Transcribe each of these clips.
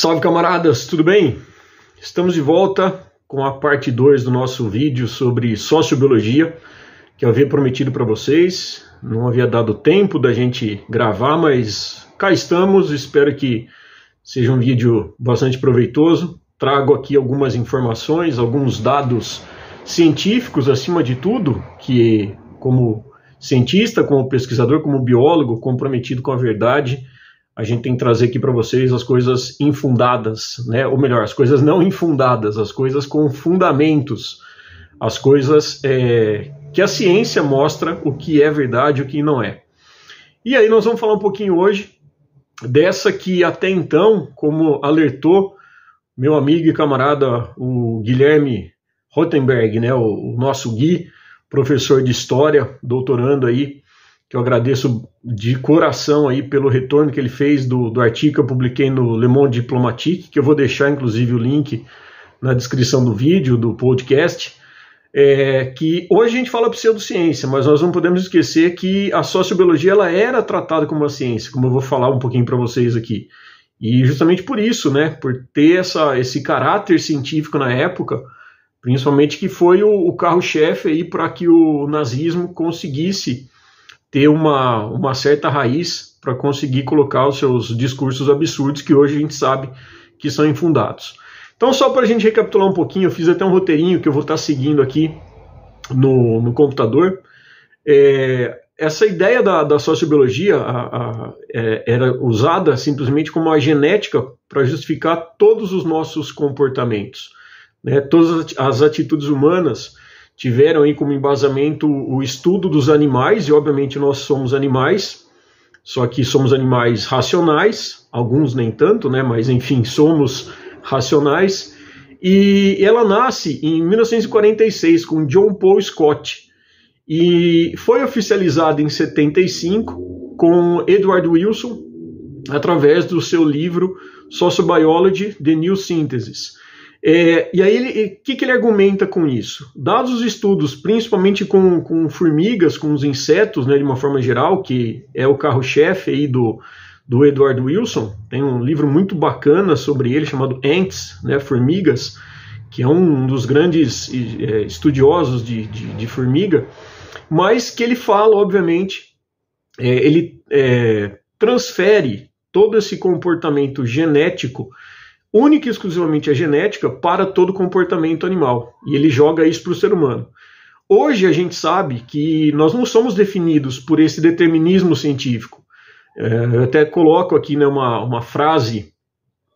Salve camaradas, tudo bem? Estamos de volta com a parte 2 do nosso vídeo sobre sociobiologia, que eu havia prometido para vocês. Não havia dado tempo da gente gravar, mas cá estamos. Espero que seja um vídeo bastante proveitoso. Trago aqui algumas informações, alguns dados científicos acima de tudo, que como cientista, como pesquisador, como biólogo comprometido com a verdade, a gente tem que trazer aqui para vocês as coisas infundadas, né? ou melhor, as coisas não infundadas, as coisas com fundamentos, as coisas é, que a ciência mostra o que é verdade e o que não é. E aí nós vamos falar um pouquinho hoje dessa que até então, como alertou meu amigo e camarada o Guilherme Rottenberg, né, o, o nosso Gui, professor de história, doutorando aí, que eu agradeço de coração aí pelo retorno que ele fez do, do artigo que eu publiquei no Le Monde Diplomatique, que eu vou deixar inclusive o link na descrição do vídeo, do podcast, é, que hoje a gente fala pseudociência, mas nós não podemos esquecer que a sociobiologia ela era tratada como uma ciência, como eu vou falar um pouquinho para vocês aqui. E justamente por isso, né, por ter essa, esse caráter científico na época, principalmente que foi o, o carro-chefe aí para que o nazismo conseguisse ter uma, uma certa raiz para conseguir colocar os seus discursos absurdos que hoje a gente sabe que são infundados. Então, só para a gente recapitular um pouquinho, eu fiz até um roteirinho que eu vou estar tá seguindo aqui no, no computador. É, essa ideia da, da sociobiologia a, a, é, era usada simplesmente como uma genética para justificar todos os nossos comportamentos. Né? Todas as atitudes humanas tiveram aí como embasamento o estudo dos animais, e obviamente nós somos animais, só que somos animais racionais, alguns nem tanto, né? Mas enfim, somos racionais. E ela nasce em 1946 com John Paul Scott e foi oficializada em 75 com Edward Wilson através do seu livro Sociobiology: The New Synthesis. É, e aí, o que, que, ele argumenta com isso? Dados os estudos, principalmente com, com formigas, com os insetos, né, de uma forma geral, que é o carro-chefe aí do, do Edward Wilson, tem um livro muito bacana sobre ele chamado Ants, né, Formigas, que é um dos grandes é, estudiosos de, de, de, formiga, mas que ele fala, obviamente, é, ele é, transfere todo esse comportamento genético única e exclusivamente a genética para todo comportamento animal. E ele joga isso para o ser humano. Hoje a gente sabe que nós não somos definidos por esse determinismo científico. É, eu até coloco aqui né, uma, uma frase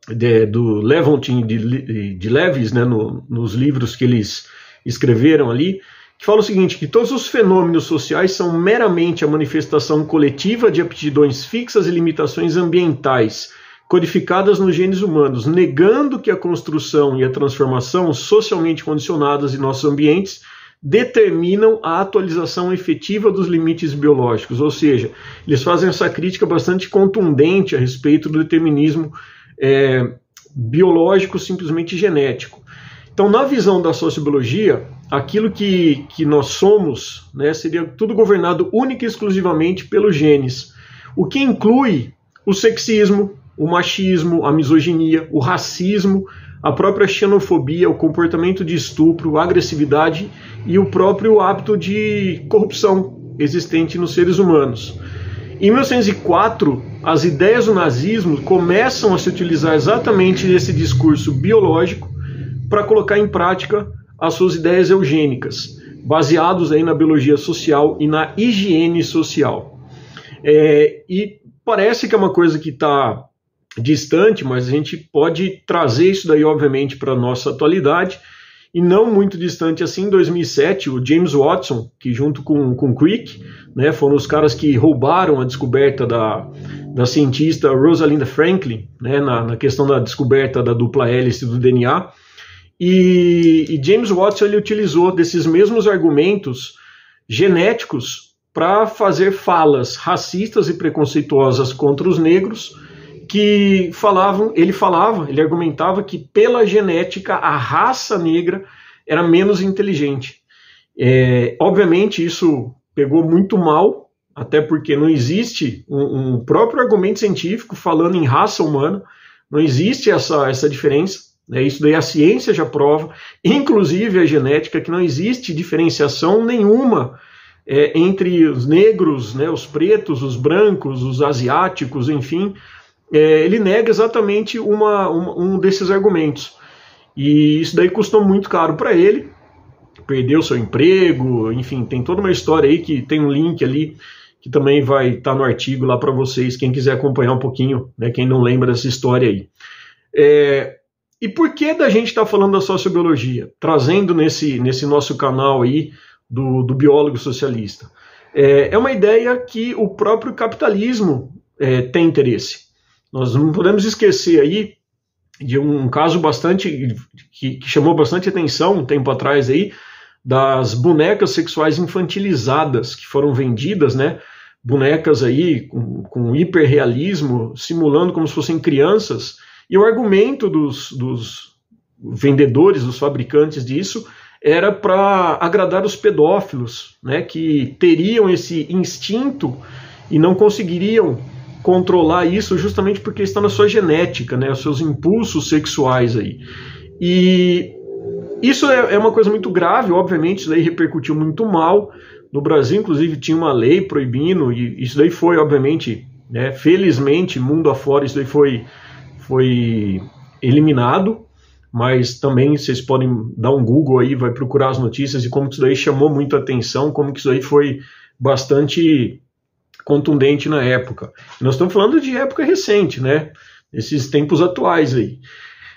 de, do Levontin de, de Levis, né, no, nos livros que eles escreveram ali, que fala o seguinte: que todos os fenômenos sociais são meramente a manifestação coletiva de aptidões fixas e limitações ambientais codificadas nos genes humanos, negando que a construção e a transformação socialmente condicionadas em nossos ambientes determinam a atualização efetiva dos limites biológicos, ou seja, eles fazem essa crítica bastante contundente a respeito do determinismo é, biológico simplesmente genético. Então, na visão da sociobiologia, aquilo que, que nós somos né, seria tudo governado única e exclusivamente pelos genes, o que inclui o sexismo, o machismo, a misoginia, o racismo, a própria xenofobia, o comportamento de estupro, agressividade e o próprio hábito de corrupção existente nos seres humanos. Em 1904, as ideias do nazismo começam a se utilizar exatamente desse discurso biológico para colocar em prática as suas ideias eugênicas, baseados aí na biologia social e na higiene social. É, e parece que é uma coisa que está distante, mas a gente pode trazer isso daí, obviamente, para a nossa atualidade. E não muito distante assim, em 2007, o James Watson, que junto com, com Crick, né, foram os caras que roubaram a descoberta da, da cientista Rosalind Franklin, né, na, na questão da descoberta da dupla hélice do DNA. E, e James Watson ele utilizou desses mesmos argumentos genéticos para fazer falas racistas e preconceituosas contra os negros que falavam, ele falava, ele argumentava que pela genética a raça negra era menos inteligente. É, obviamente isso pegou muito mal, até porque não existe um, um, próprio argumento científico falando em raça humana. Não existe essa, essa diferença. Né? Isso daí a ciência já prova, inclusive a genética, que não existe diferenciação nenhuma é, entre os negros, né, os pretos, os brancos, os asiáticos, enfim. É, ele nega exatamente uma, uma, um desses argumentos. E isso daí custou muito caro para ele, perdeu seu emprego, enfim, tem toda uma história aí que tem um link ali que também vai estar tá no artigo lá para vocês, quem quiser acompanhar um pouquinho, né, quem não lembra dessa história aí. É, e por que da gente está falando da sociobiologia? Trazendo nesse, nesse nosso canal aí do, do biólogo socialista. É, é uma ideia que o próprio capitalismo é, tem interesse. Nós não podemos esquecer aí de um caso bastante que, que, chamou bastante atenção um tempo atrás aí das bonecas sexuais infantilizadas que foram vendidas, né? Bonecas aí com, com hiperrealismo, simulando como se fossem crianças. E o argumento dos, dos vendedores, dos fabricantes disso, era para agradar os pedófilos, né? Que teriam esse instinto e não conseguiriam controlar isso justamente porque está na sua genética, né, os seus impulsos sexuais aí. E isso é, é uma coisa muito grave, obviamente, isso daí repercutiu muito mal. No Brasil, inclusive, tinha uma lei proibindo, e isso daí foi, obviamente, né, felizmente, mundo afora, isso daí foi, foi eliminado, mas também vocês podem dar um Google aí, vai procurar as notícias e como isso daí chamou muito atenção, como que isso daí foi bastante contundente na época. Nós estamos falando de época recente, né? Esses tempos atuais aí.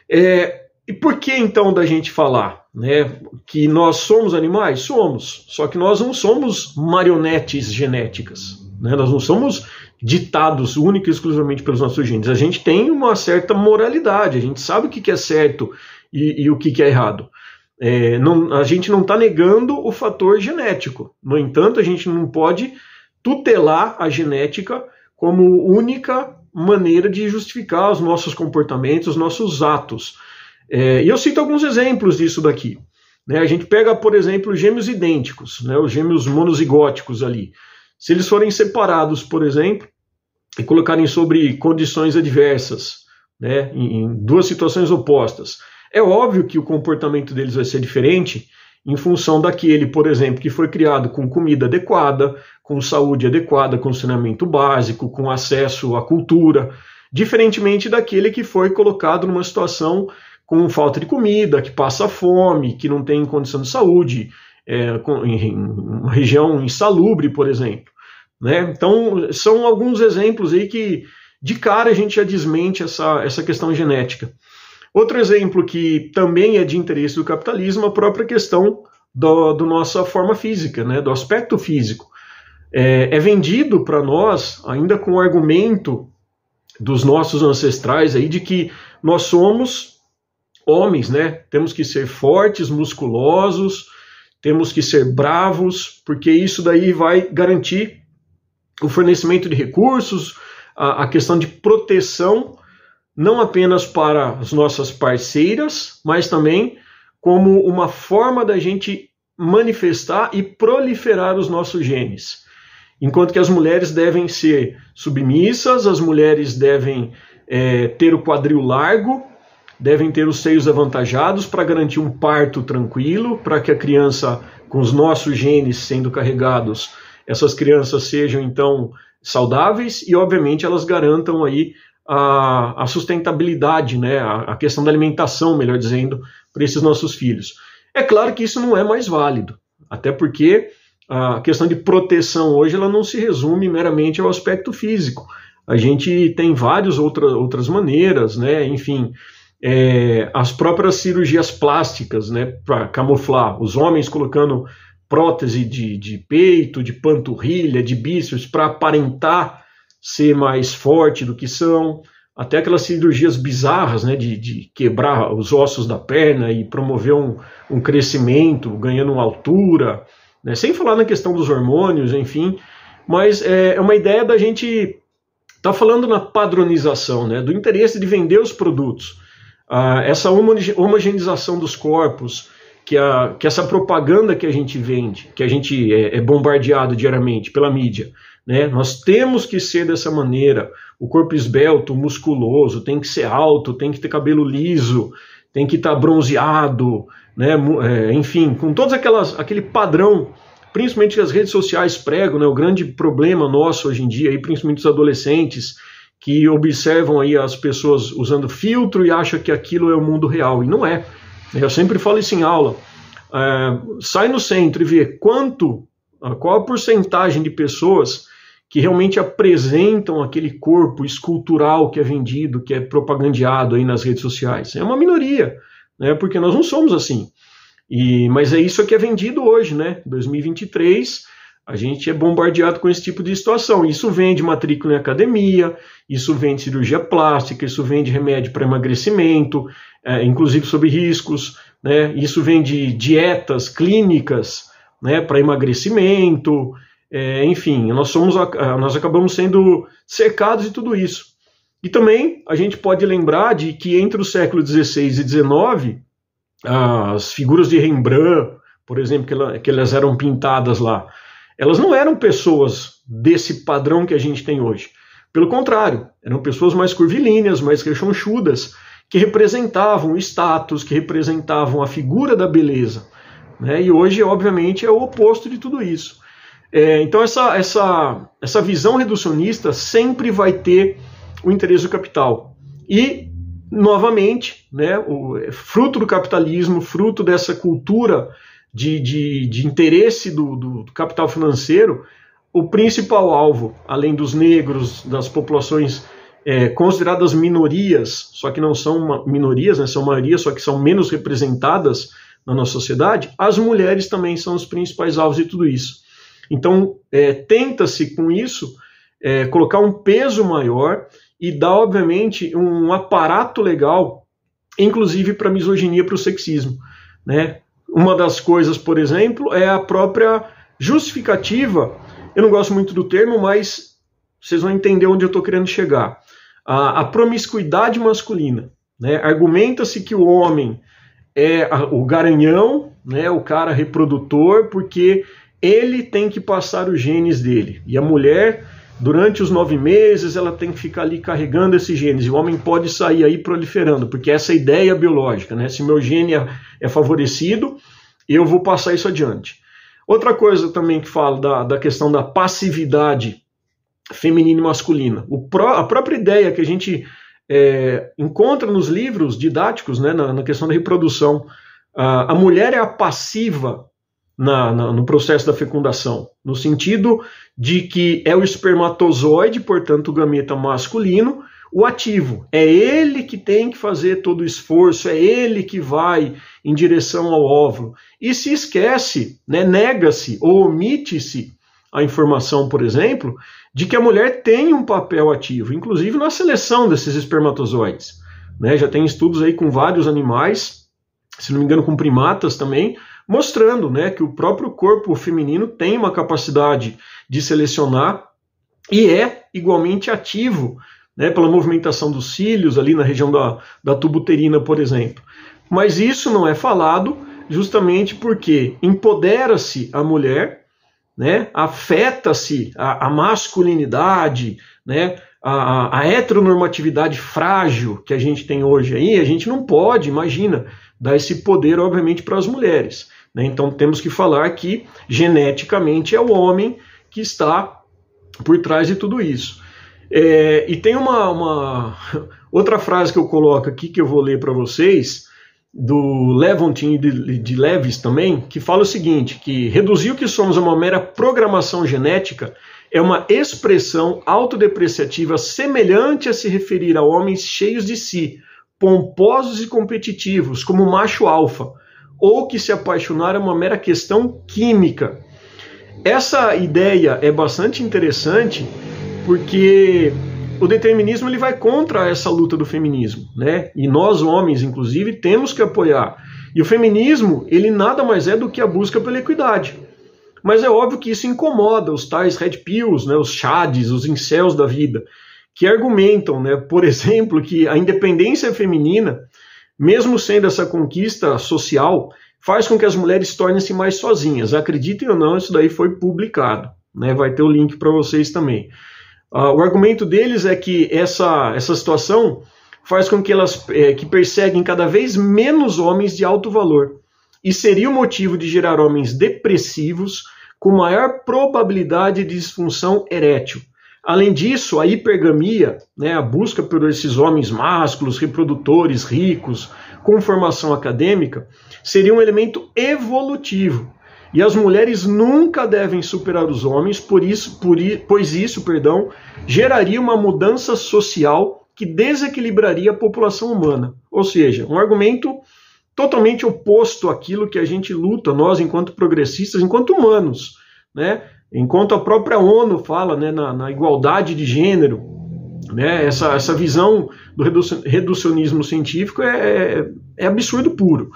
É, e por que então da gente falar né, que nós somos animais? Somos, só que nós não somos marionetes genéticas. Né? Nós não somos ditados única e exclusivamente pelos nossos genes. A gente tem uma certa moralidade, a gente sabe o que é certo e, e o que é errado. É, não, a gente não está negando o fator genético. No entanto, a gente não pode tutelar a genética como única maneira de justificar os nossos comportamentos, os nossos atos. É, e eu cito alguns exemplos disso daqui. Né? A gente pega, por exemplo, gêmeos idênticos, né? os gêmeos monozigóticos ali. Se eles forem separados, por exemplo, e colocarem sobre condições adversas, né? em, em duas situações opostas, é óbvio que o comportamento deles vai ser diferente em função daquele, por exemplo, que foi criado com comida adequada, com saúde adequada, com saneamento básico, com acesso à cultura, diferentemente daquele que foi colocado numa situação com falta de comida, que passa fome, que não tem condição de saúde, é, em uma região insalubre, por exemplo. Né? Então, são alguns exemplos aí que de cara a gente já desmente essa, essa questão genética. Outro exemplo que também é de interesse do capitalismo é a própria questão do, do nossa forma física, né, do aspecto físico. É, é vendido para nós, ainda com o argumento dos nossos ancestrais aí, de que nós somos homens, né? Temos que ser fortes, musculosos, temos que ser bravos, porque isso daí vai garantir o fornecimento de recursos, a, a questão de proteção não apenas para as nossas parceiras, mas também como uma forma da gente manifestar e proliferar os nossos genes. Enquanto que as mulheres devem ser submissas, as mulheres devem é, ter o quadril largo, devem ter os seios avantajados para garantir um parto tranquilo, para que a criança, com os nossos genes sendo carregados, essas crianças sejam então saudáveis e, obviamente, elas garantam aí a, a sustentabilidade, né, a, a, questão da alimentação, melhor dizendo, para esses nossos filhos. É claro que isso não é mais válido, até porque a questão de proteção hoje ela não se resume meramente ao aspecto físico. A gente tem várias outra, outras maneiras, né, enfim, é, as próprias cirurgias plásticas, né, para camuflar, os homens colocando prótese de, de peito, de panturrilha, de bíceps para aparentar ser mais forte do que são, até aquelas cirurgias bizarras, né, de, de quebrar os ossos da perna e promover um, um crescimento, ganhando altura, né, sem falar na questão dos hormônios, enfim, mas é, é uma ideia da gente tá falando na padronização, né, do interesse de vender os produtos, ah, essa homogeneização dos corpos, que, a, que essa propaganda que a gente vende, que a gente é, é bombardeado diariamente pela mídia, Né? Nós temos que ser dessa maneira. O corpo esbelto, musculoso, tem que ser alto, tem que ter cabelo liso, tem que estar tá bronzeado, né? É, enfim, com todos aquelas, aquele padrão, principalmente que as redes sociais pregam, né? o grande problema nosso hoje em dia, aí, principalmente os adolescentes, que observam aí as pessoas usando filtro e acham que aquilo é o mundo real, e não é. Eu sempre falo isso em aula. É, sai no centro e vê quanto, qual a porcentagem de pessoas que realmente apresentam aquele corpo escultural que é vendido, que é propagandeado aí nas redes sociais. É uma minoria, né? Porque nós não somos assim. E, mas é isso que é vendido hoje, né? 2023, a gente é bombardeado com esse tipo de situação. Isso vem de matrícula em academia, isso vem de cirurgia plástica, isso vem de remédio para emagrecimento, é, inclusive sobre riscos, né? Isso vem de dietas clínicas, né? Para emagrecimento, é, enfim, nós somos, nós acabamos sendo cercados de tudo isso. E também a gente pode lembrar de que entre o século XVI e XIX, as figuras de Rembrandt, por exemplo, que, ela, que elas eram pintadas lá, elas não eram pessoas desse padrão que a gente tem hoje. Pelo contrário, eram pessoas mais curvilíneas, mais rechonchudas, que representavam o status, que representavam a figura da beleza. Né? E hoje, obviamente, é o oposto de tudo isso. É, então, essa, essa, essa visão reducionista sempre vai ter o interesse do capital. E, novamente, né, o, fruto do capitalismo, fruto dessa cultura de, de, de interesse do, do, do capital financeiro, o principal alvo, além dos negros, das populações é, consideradas minorias, só que não são minorias, né, são maioria, só que são menos representadas na nossa sociedade, as mulheres também são os principais alvos de tudo isso. Então, é, tenta-se com isso é, colocar um peso maior e dar, obviamente, um aparato legal, inclusive para a misoginia, para o sexismo. Né? Uma das coisas, por exemplo, é a própria justificativa. Eu não gosto muito do termo, mas vocês vão entender onde eu estou querendo chegar. A, a promiscuidade masculina. Né? Argumenta-se que o homem é o garanhão, né, o cara reprodutor, porque ele tem que passar os genes dele. E a mulher, durante os nove meses, ela tem que ficar ali carregando esses genes. E o homem pode sair aí proliferando, porque essa é a ideia biológica, né? Se meu gene é, é favorecido, eu vou passar isso adiante. Outra coisa também que fala da, da questão da passividade feminina e masculina. Pró, a própria ideia que a gente é, encontra nos livros didáticos, né, na, na questão da reprodução. a mulher é a passiva na, na, no processo da fecundação, no sentido de que é o espermatozoide, portanto, o gameta masculino, o ativo. É ele que tem que fazer todo o esforço, é ele que vai em direção ao óvulo. E se esquece, né, nega-se ou omite-se a informação, por exemplo, de que a mulher tem um papel ativo, inclusive na seleção desses espermatozoides. Né? Já tem estudos aí com vários animais, se não me engano, com primatas também, mostrando né, que o próprio corpo feminino tem uma capacidade de selecionar e é igualmente ativo né, pela movimentação dos cílios ali na região da, da tubuterina, por exemplo. Mas isso não é falado justamente porque empodera-se a mulher, né, afeta-se a, a, masculinidade, né, a, a heteronormatividade frágil que a gente tem hoje aí, a gente não pode, imagina, dar esse poder, obviamente, para as mulheres. Né? Então temos que falar que geneticamente é o homem que está por trás de tudo isso. É, e tem uma, uma, outra frase que eu coloco aqui que eu vou ler para vocês do Levontin e de, de Levis também, que fala o seguinte: que reduzir o que somos a uma mera programação genética é uma expressão autodepreciativa semelhante a se referir a homens cheios de si, pomposos e competitivos, como macho alfa, ou que se apaixonar é uma mera questão química. Essa ideia é bastante interessante porque o determinismo ele vai contra essa luta do feminismo, né? E nós homens, inclusive, temos que apoiar. E o feminismo ele nada mais é do que a busca pela equidade. Mas é óbvio que isso incomoda os tais red pills, né, os chades, os incels da vida, que argumentam, né, por exemplo, que a independência feminina mesmo sendo essa conquista social, faz com que as mulheres tornem-se mais sozinhas. Acreditem ou não, isso daí foi publicado. né? Vai ter o link para vocês também. Uh, o argumento deles é que essa, essa situação faz com que elas é, que perseguem cada vez menos homens de alto valor e seria o motivo de gerar homens depressivos com maior probabilidade de disfunção erétil. Além disso, a hipergamia, né, a busca por esses homens másculos, reprodutores, ricos, com formação acadêmica, seria um elemento evolutivo. E as mulheres nunca devem superar os homens, por isso, por, pois isso, perdão, geraria uma mudança social que desequilibraria a população humana. Ou seja, um argumento totalmente oposto àquilo que a gente luta, nós, enquanto progressistas, enquanto humanos, né? Enquanto a própria ONU fala né, na, na igualdade de gênero, né, essa, essa visão do reducionismo científico é, é, é absurdo puro.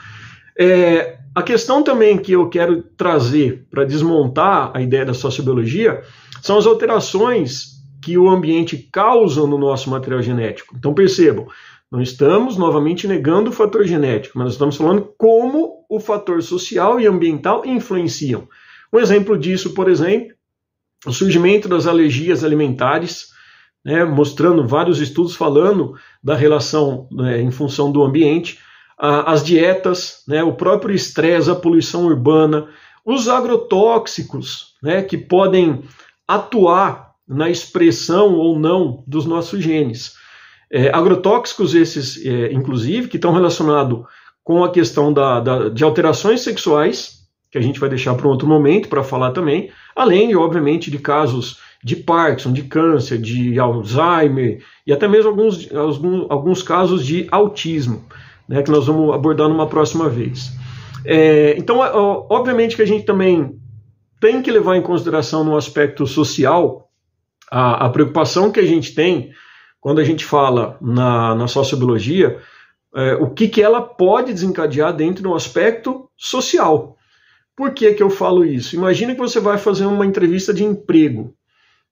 É, a questão também que eu quero trazer para desmontar a ideia da sociobiologia são as alterações que o ambiente causa no nosso material genético. Então percebam, não estamos novamente negando o fator genético, mas estamos falando como o fator social e ambiental influenciam. Um exemplo disso, por exemplo, o surgimento das alergias alimentares, né, mostrando vários estudos falando da relação né, em função do ambiente, as dietas, né, o próprio estresse, a poluição urbana, os agrotóxicos, né, que podem atuar na expressão ou não dos nossos genes. É, agrotóxicos esses, é, inclusive, que estão relacionados com a questão da, da, de alterações sexuais, que a gente vai deixar para um outro momento para falar também, além, obviamente, de casos de Parkinson, de câncer, de Alzheimer e até mesmo alguns, alguns, alguns casos de autismo, né, que nós vamos abordar numa próxima vez. É, então, obviamente que a gente também tem que levar em consideração no aspecto social a, a preocupação que a gente tem quando a gente fala na, na sociobiologia, é, o que, que ela pode desencadear dentro do aspecto social. Por que, que eu falo isso? Imagina que você vai fazer uma entrevista de emprego.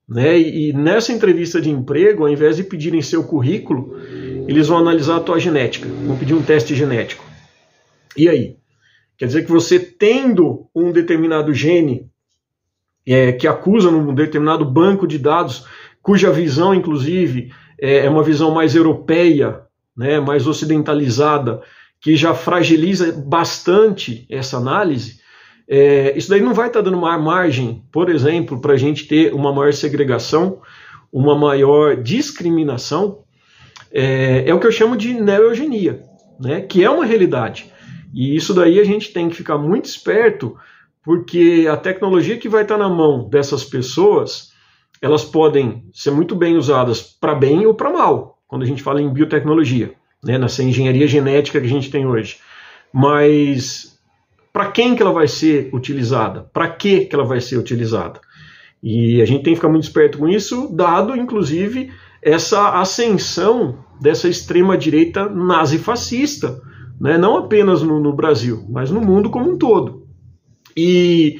Né? E, nessa entrevista de emprego, ao invés de pedirem seu currículo, eles vão analisar a tua genética, vão pedir um teste genético. E aí? Quer dizer que você tendo um determinado gene é, que acusa num determinado banco de dados, cuja visão, inclusive, é, é uma visão mais europeia, né, mais ocidentalizada, que já fragiliza bastante essa análise, é, isso daí não vai estar tá dando uma margem, por exemplo, para a gente ter uma maior segregação, uma maior discriminação. É, é, o que eu chamo de neogenia, né, que é uma realidade. E isso daí a gente tem que ficar muito esperto porque a tecnologia que vai estar na mão dessas pessoas, elas podem ser muito bem usadas para bem ou para mal, quando a gente fala em biotecnologia, né, nessa engenharia genética que a gente tem hoje. Mas para quem que ela vai ser utilizada? Para que que ela vai ser utilizada? E a gente tem que ficar muito esperto com isso, dado inclusive essa ascensão dessa extrema direita nazi-fascista, né? não apenas no, no Brasil, mas no mundo como um todo. E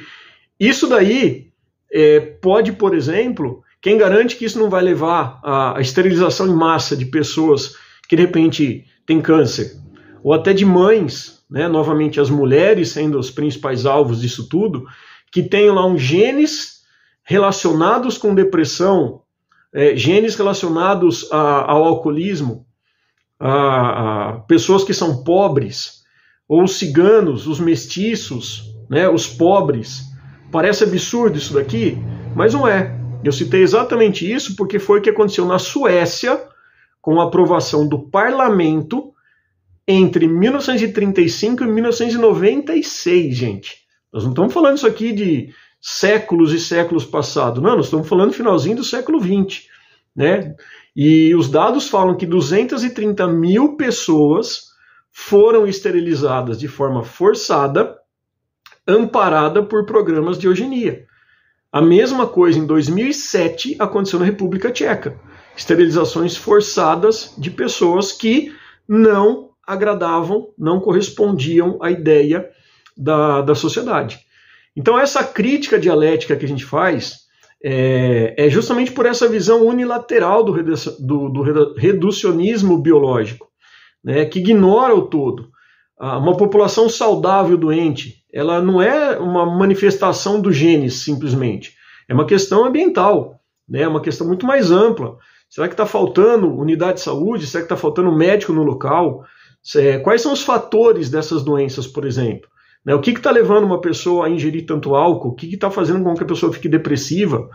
isso daí é, pode, por exemplo, quem garante que isso não vai levar à esterilização em massa de pessoas que de repente têm câncer, ou até de mães, né, novamente as mulheres sendo os principais alvos disso tudo, que tenham lá um genes relacionados com depressão, é, genes relacionados a, ao alcoolismo, a, a pessoas que são pobres, ou os ciganos, os mestiços, né, os pobres. Parece absurdo isso daqui, mas não é. Eu citei exatamente isso porque foi o que aconteceu na Suécia com a aprovação do parlamento entre 1935 e 1996, gente. Nós não estamos falando isso aqui de séculos e séculos passados, não, nós estamos falando finalzinho do século 20, né? E os dados falam que 230 mil pessoas foram esterilizadas de forma forçada amparada por programas de eugenia. A mesma coisa em 2007 aconteceu na República Tcheca. Esterilizações forçadas de pessoas que não agradavam, não correspondiam à ideia da, da sociedade. Então, essa crítica dialética que a gente faz é, é justamente por essa visão unilateral do, do, do reducionismo biológico, né, que ignora o todo. Uma população saudável doente, ela não é uma manifestação do genes simplesmente. É uma questão ambiental, né? uma questão muito mais ampla. Será que está faltando unidade de saúde? Será que está faltando médico no local? É, quais são os fatores dessas doenças, por exemplo? Né? O que está levando uma pessoa a ingerir tanto álcool? O que está fazendo com que a pessoa fique depressiva?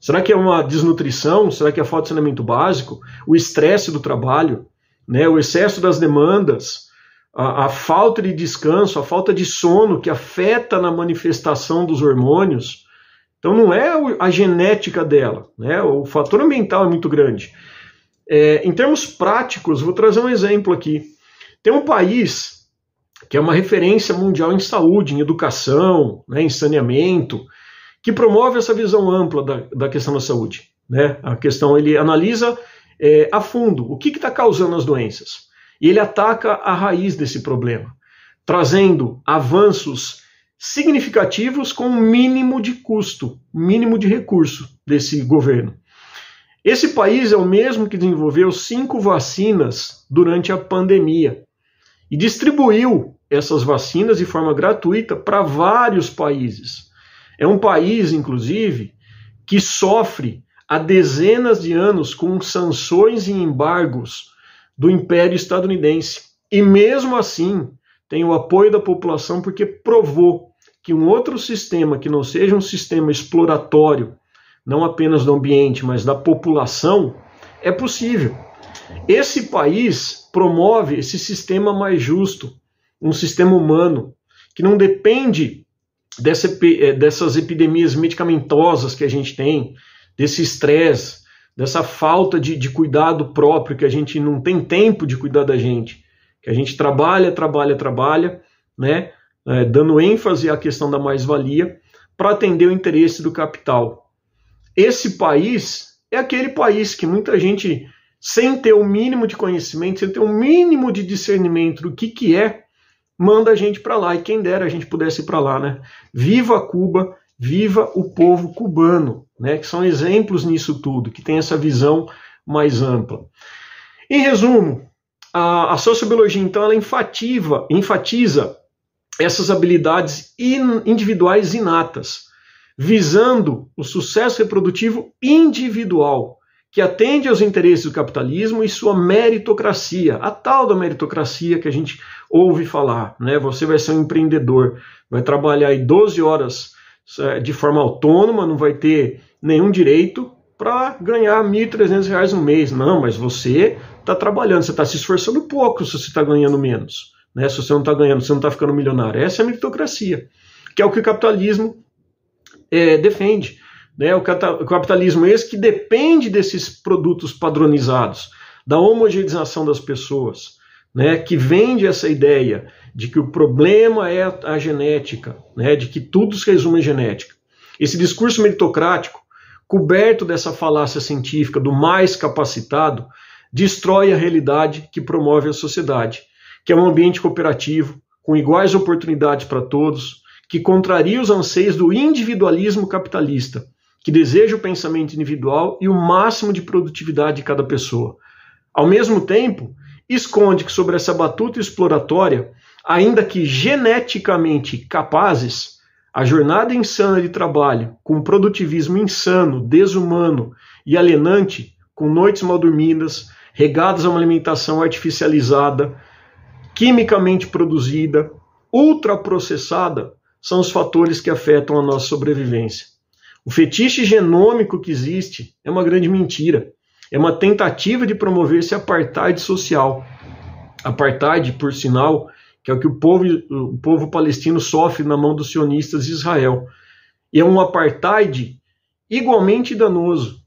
Será que é uma desnutrição? Será que é falta de saneamento básico? O estresse do trabalho? Né? O excesso das demandas? A, a, falta de descanso, a falta de sono que afeta na manifestação dos hormônios. Então não é a genética dela, né? o fator ambiental é muito grande. É, em termos práticos, vou trazer um exemplo aqui. Tem um país que é uma referência mundial em saúde, em educação, né, em saneamento, que promove essa visão ampla da, da questão da saúde. Né? A questão, ele analisa é, a fundo o que está causando as doenças. E ele ataca a raiz desse problema, trazendo avanços significativos com o mínimo de custo, mínimo de recurso desse governo. Esse país é o mesmo que desenvolveu cinco vacinas durante a pandemia e distribuiu essas vacinas de forma gratuita para vários países. É um país, inclusive, que sofre há dezenas de anos com sanções e embargos do Império Estadunidense. E mesmo assim, tem o apoio da população porque provou que um outro sistema que não seja um sistema exploratório, não apenas do ambiente, mas da população, é possível. Esse país promove esse sistema mais justo, um sistema humano, que não depende dessa, eh, dessas epidemias medicamentosas que a gente tem, desse estresse, dessa falta de, de cuidado próprio, que a gente não tem tempo de cuidar da gente, que a gente trabalha, trabalha, trabalha, né, é, dando ênfase à questão da mais-valia, para atender o interesse do capital. Esse país é aquele país que muita gente sem ter o mínimo de conhecimento, sem ter o mínimo de discernimento do que, que é, manda a gente para lá. E quem dera a gente pudesse ir para lá, né? Viva Cuba, viva o povo cubano, né? Que são exemplos nisso tudo, que tem essa visão mais ampla. Em resumo, a, a sociobiologia, então, ela enfativa, enfatiza essas habilidades individuais inatas, visando o sucesso reprodutivo individual que atende aos interesses do capitalismo e sua meritocracia, a tal da meritocracia que a gente ouve falar. Né? Você vai ser um empreendedor, vai trabalhar aí 12 horas é, de forma autônoma, não vai ter nenhum direito para ganhar R$ 1.300 no mês. Não, mas você está trabalhando, você está se esforçando pouco se você está ganhando menos. Né? Se você não está ganhando, você não está ficando milionário. Essa é a meritocracia, que é o que o capitalismo é, defende. Né? O capitalismo é esse que depende desses produtos padronizados, da homogeneização das pessoas, né? que vende essa ideia de que o problema é a genética, né? de que tudo se resume à genética. Esse discurso meritocrático, coberto dessa falácia científica do mais capacitado, destrói a realidade que promove a sociedade, que é um ambiente cooperativo, com iguais oportunidades para todos, que contraria os anseios do individualismo capitalista, que deseja o pensamento individual e o máximo de produtividade de cada pessoa. Ao mesmo tempo, esconde que sobre essa batuta exploratória, ainda que geneticamente capazes, a jornada insana de trabalho, com produtivismo insano, desumano e alienante, com noites mal dormidas, regadas a uma alimentação artificializada, quimicamente produzida, ultraprocessada, são os fatores que afetam a nossa sobrevivência. O fetiche genômico que existe é uma grande mentira. É uma tentativa de promover esse apartheid social. Apartheid, por sinal, que é o que o povo, o povo palestino sofre na mão dos sionistas de Israel. E é um apartheid igualmente danoso,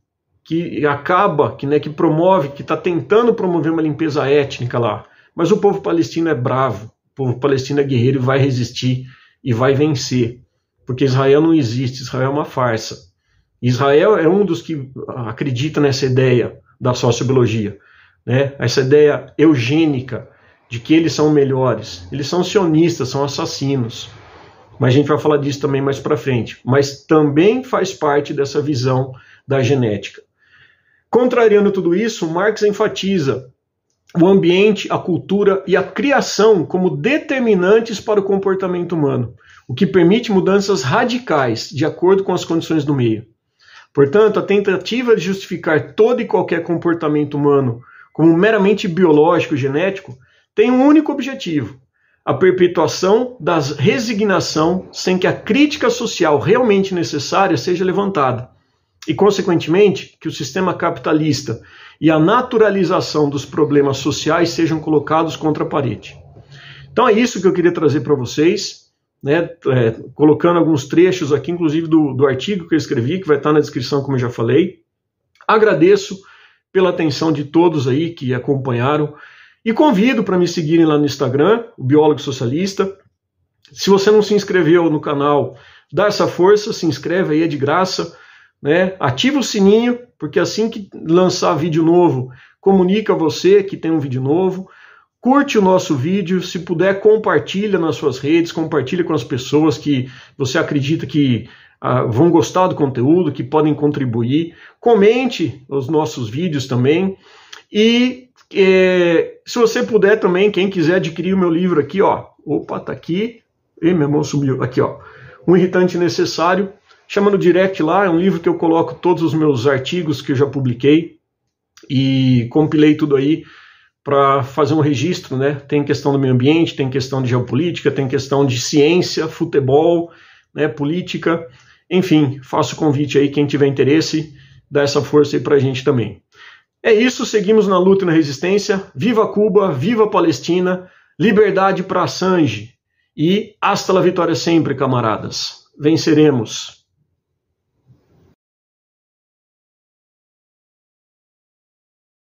que acaba, que, né, que promove, que está tentando promover uma limpeza étnica lá. Mas o povo palestino é bravo, o povo palestino é guerreiro e vai resistir e vai vencer porque Israel não existe, Israel é uma farsa. Israel é um dos que acredita nessa ideia da sociobiologia, né? essa ideia eugênica de que eles são melhores. Eles são sionistas, são assassinos. Mas a gente vai falar disso também mais para frente. Mas também faz parte dessa visão da genética. Contrariando tudo isso, Marx enfatiza o ambiente, a cultura e a criação como determinantes para o comportamento humano o que permite mudanças radicais de acordo com as condições do meio. Portanto, a tentativa de justificar todo e qualquer comportamento humano como meramente biológico, genético, tem um único objetivo: a perpetuação da resignação sem que a crítica social realmente necessária seja levantada. E, consequentemente, que o sistema capitalista e a naturalização dos problemas sociais sejam colocados contra a parede. Então é isso que eu queria trazer para vocês, né, é, colocando alguns trechos aqui, inclusive do, do artigo que eu escrevi, que vai estar na descrição, como eu já falei. Agradeço pela atenção de todos aí que acompanharam e convido para me seguirem lá no Instagram, o Biólogo Socialista. Se você não se inscreveu no canal, dá essa força, se inscreve aí, é de graça. Né? Ativa o sininho, porque assim que lançar vídeo novo, comunica você que tem um vídeo novo. Curte o nosso vídeo, se puder, compartilha nas suas redes, compartilha com as pessoas que você acredita que ah, vão gostar do conteúdo, que podem contribuir. Comente os nossos vídeos também. E é, se você puder também, quem quiser adquirir o meu livro aqui, ó. Opa, tá aqui. E minha mão sumiu. Aqui, ó. Um irritante necessário. Chama no direct lá, é um livro que eu coloco todos os meus artigos que eu já publiquei e compilei tudo aí para fazer um registro, né? Tem questão do meio ambiente, tem questão de geopolítica, tem questão de ciência, futebol, né, política, enfim, faço o convite aí, quem tiver interesse, dá essa força aí para a gente também. É isso, seguimos na luta e na resistência. Viva Cuba, viva Palestina, liberdade para Assange e hasta la vitória sempre, camaradas. Venceremos.